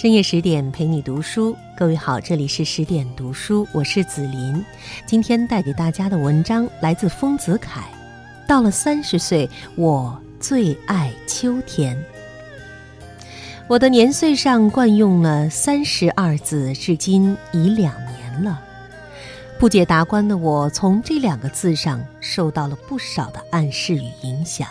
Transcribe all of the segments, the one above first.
深夜十点陪你读书，各位好，这里是十点读书，我是紫琳。今天带给大家的文章来自丰子恺。到了三十岁，我最爱秋天。我的年岁上惯用了“三十”二字，至今已两年了。不解达观的我，从这两个字上受到了不少的暗示与影响。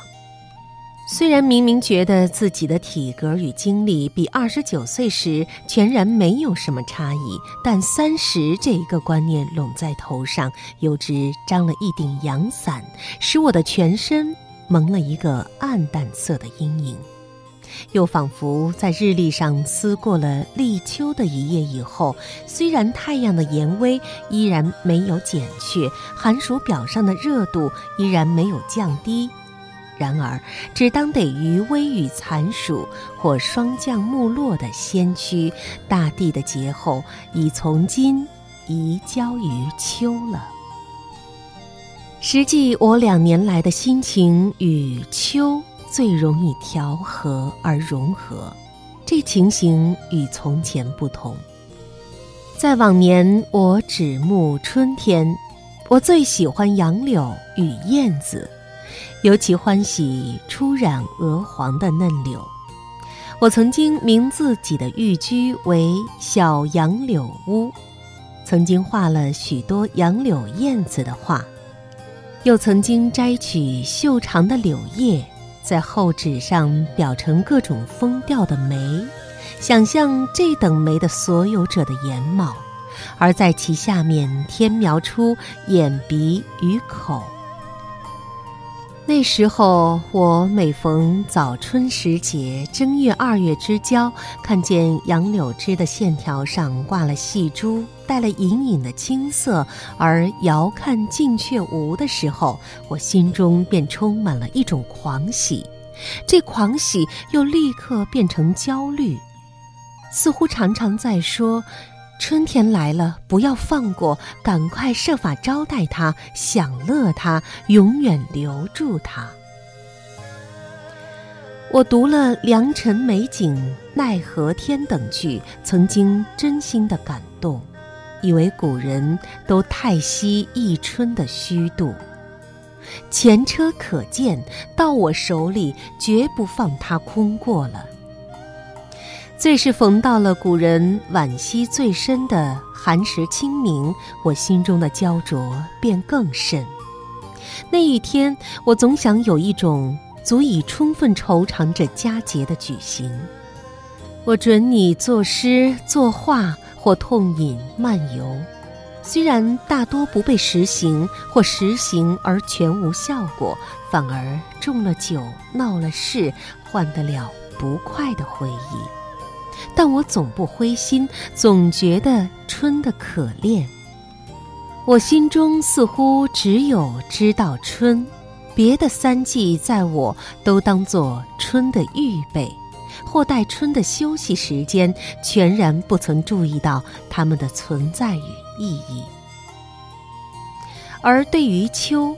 虽然明明觉得自己的体格与精力比二十九岁时全然没有什么差异，但三十这一个观念拢在头上，又只张了一顶阳伞，使我的全身蒙了一个暗淡色的阴影。又仿佛在日历上撕过了立秋的一页以后，虽然太阳的炎威依然没有减去，寒暑表上的热度依然没有降低。然而，只当得于微雨残暑或霜降木落的先驱，大地的劫后已从今移交于秋了。实际我两年来的心情与秋最容易调和而融合，这情形与从前不同。在往年，我只慕春天，我最喜欢杨柳与燕子。尤其欢喜初染鹅黄的嫩柳，我曾经名自己的寓居为小杨柳屋，曾经画了许多杨柳燕子的画，又曾经摘取秀长的柳叶，在厚纸上裱成各种风调的梅，想象这等梅的所有者的颜貌，而在其下面添描出眼鼻与口。那时候，我每逢早春时节，正月二月之交，看见杨柳枝的线条上挂了细珠，带了隐隐的青色，而遥看近却无的时候，我心中便充满了一种狂喜，这狂喜又立刻变成焦虑，似乎常常在说。春天来了，不要放过，赶快设法招待他，享乐他，永远留住他。我读了《良辰美景奈何天》等句，曾经真心的感动，以为古人都太惜一春的虚度，前车可鉴，到我手里绝不放它空过了。最是逢到了古人惋惜最深的寒食清明，我心中的焦灼便更甚。那一天，我总想有一种足以充分筹偿这佳节的举行。我准你作诗作画或痛饮漫游，虽然大多不被实行，或实行而全无效果，反而中了酒闹了事，换得了不快的回忆。但我总不灰心，总觉得春的可恋。我心中似乎只有知道春，别的三季在我都当作春的预备，或待春的休息时间，全然不曾注意到它们的存在与意义。而对于秋，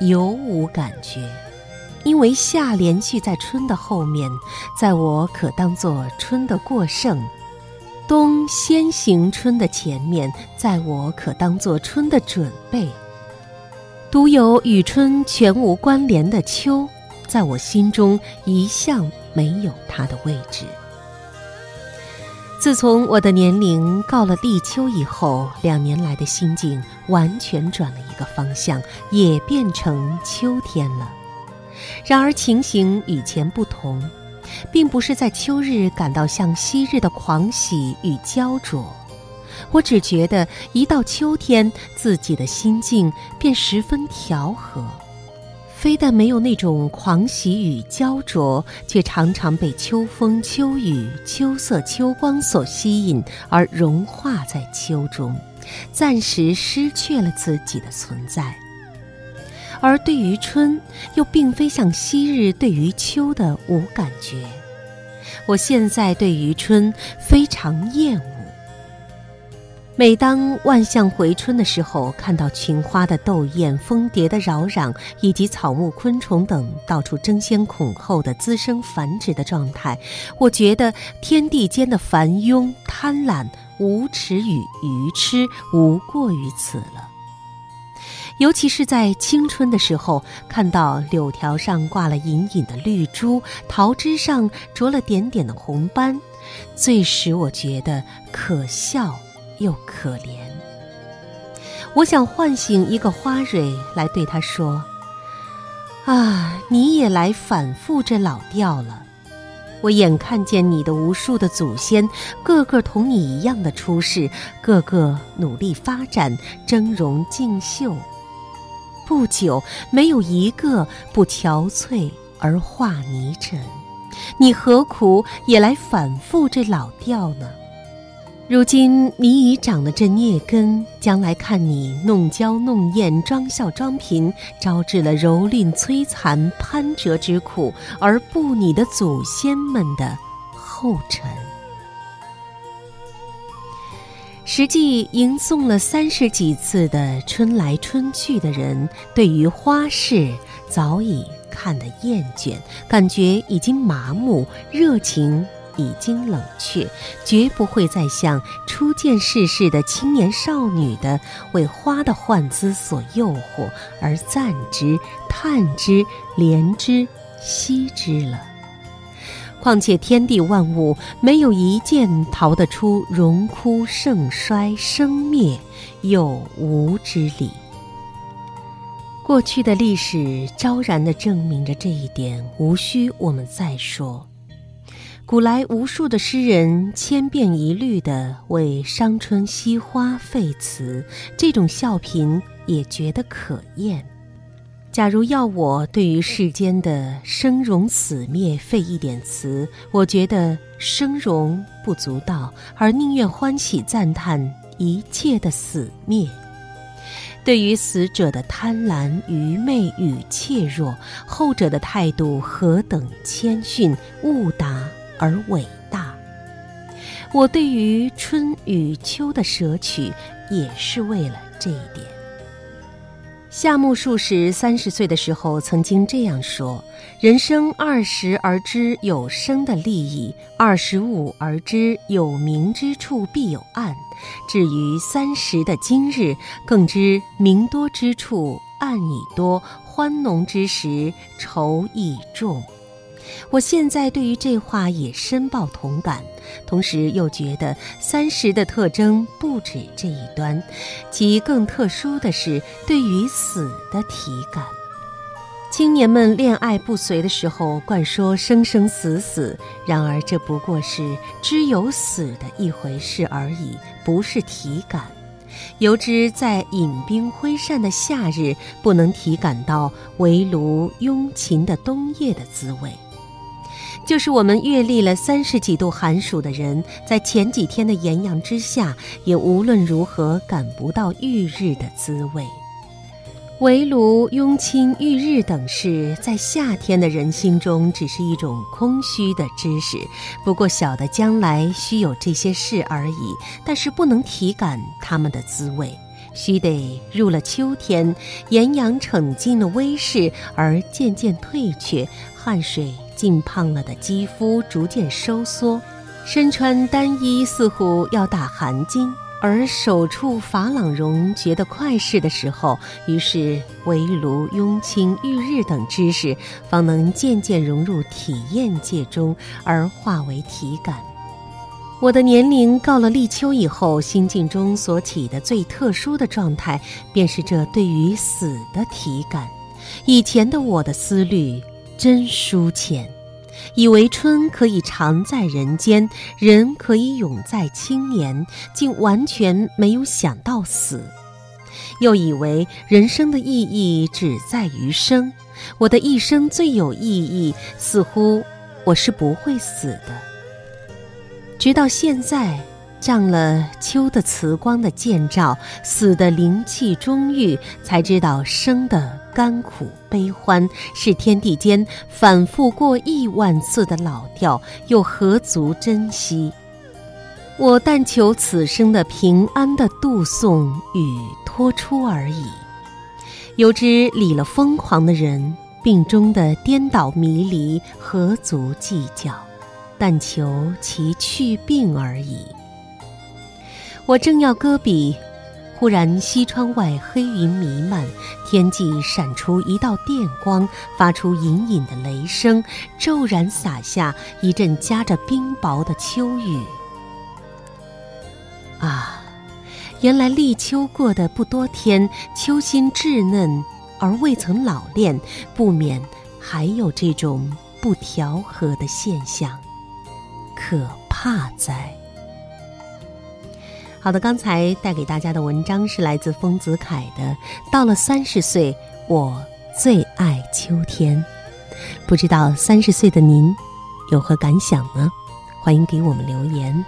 尤无感觉。因为夏连续在春的后面，在我可当作春的过剩；冬先行春的前面，在我可当作春的准备。独有与春全无关联的秋，在我心中一向没有它的位置。自从我的年龄告了立秋以后，两年来的心境完全转了一个方向，也变成秋天了。然而情形与前不同，并不是在秋日感到像昔日的狂喜与焦灼，我只觉得一到秋天，自己的心境便十分调和，非但没有那种狂喜与焦灼，却常常被秋风、秋雨、秋色、秋光所吸引，而融化在秋中，暂时失去了自己的存在。而对于春，又并非像昔日对于秋的无感觉。我现在对于春非常厌恶。每当万象回春的时候，看到群花的斗艳、蜂蝶的扰攘，以及草木昆虫等到处争先恐后的滋生繁殖的状态，我觉得天地间的繁庸、贪婪、无耻与愚痴，无过于此了。尤其是在青春的时候，看到柳条上挂了隐隐的绿珠，桃枝上着了点点的红斑，最使我觉得可笑又可怜。我想唤醒一个花蕊来对他说：“啊，你也来反复这老调了。我眼看见你的无数的祖先，个个同你一样的出世，个个努力发展，峥嵘竞秀。”不久，没有一个不憔悴而化泥尘。你何苦也来反复这老调呢？如今你已长了这孽根，将来看你弄娇弄艳、装笑装贫，招致了蹂躏摧残、攀折之苦，而步你的祖先们的后尘。实际吟诵了三十几次的春来春去的人，对于花事早已看得厌倦，感觉已经麻木，热情已经冷却，绝不会再像初见世事的青年少女的为花的幻姿所诱惑而赞之、叹之、怜之、惜之了。况且天地万物没有一件逃得出荣枯盛衰生灭有无之理。过去的历史昭然地证明着这一点，无需我们再说。古来无数的诗人千变一律地为伤春惜花废词，这种笑贫也觉得可厌。假如要我对于世间的生荣死灭费一点词，我觉得生荣不足道，而宁愿欢喜赞叹一切的死灭。对于死者的贪婪、愚昧与怯弱，后者的态度何等谦逊、悟达而伟大！我对于春与秋的舍取，也是为了这一点。夏目漱石三十岁的时候曾经这样说：“人生二十而知有生的利益，二十五而知有明之处必有暗。至于三十的今日，更知明多之处暗已多，欢浓之时愁亦重。”我现在对于这话也深抱同感，同时又觉得三十的特征不止这一端，其更特殊的是对于死的体感。青年们恋爱不遂的时候，惯说生生死死，然而这不过是知有死的一回事而已，不是体感。由之在饮冰挥扇的夏日，不能体感到围炉拥琴的冬夜的滋味。就是我们阅历了三十几度寒暑的人，在前几天的炎阳之下，也无论如何感不到浴日的滋味。围炉、拥亲、浴日等事，在夏天的人心中只是一种空虚的知识，不过晓得将来须有这些事而已，但是不能体感它们的滋味。须得入了秋天，炎阳逞尽了威势，而渐渐退却，汗水。浸胖了的肌肤逐渐收缩，身穿单衣似乎要打寒噤，而手触法琅绒觉得快适的时候，于是围炉、拥亲、浴日等知识方能渐渐融入体验界中，而化为体感。我的年龄告了立秋以后，心境中所起的最特殊的状态，便是这对于死的体感。以前的我的思虑。真疏浅，以为春可以常在人间，人可以永在青年，竟完全没有想到死；又以为人生的意义只在于生，我的一生最有意义，似乎我是不会死的。直到现在。仗了秋的慈光的见照，死的灵气中郁，才知道生的甘苦悲欢是天地间反复过亿万次的老调，又何足珍惜？我但求此生的平安的度送与托出而已。有知理了疯狂的人，病中的颠倒迷离，何足计较？但求其去病而已。我正要搁笔，忽然西窗外黑云弥漫，天际闪出一道电光，发出隐隐的雷声，骤然洒下一阵夹着冰雹的秋雨。啊，原来立秋过的不多天，秋心稚嫩而未曾老练，不免还有这种不调和的现象，可怕哉！好的，刚才带给大家的文章是来自丰子恺的《到了三十岁，我最爱秋天》，不知道三十岁的您有何感想呢？欢迎给我们留言。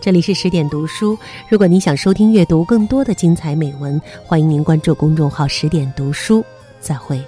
这里是十点读书。如果您想收听、阅读更多的精彩美文，欢迎您关注公众号“十点读书”。再会。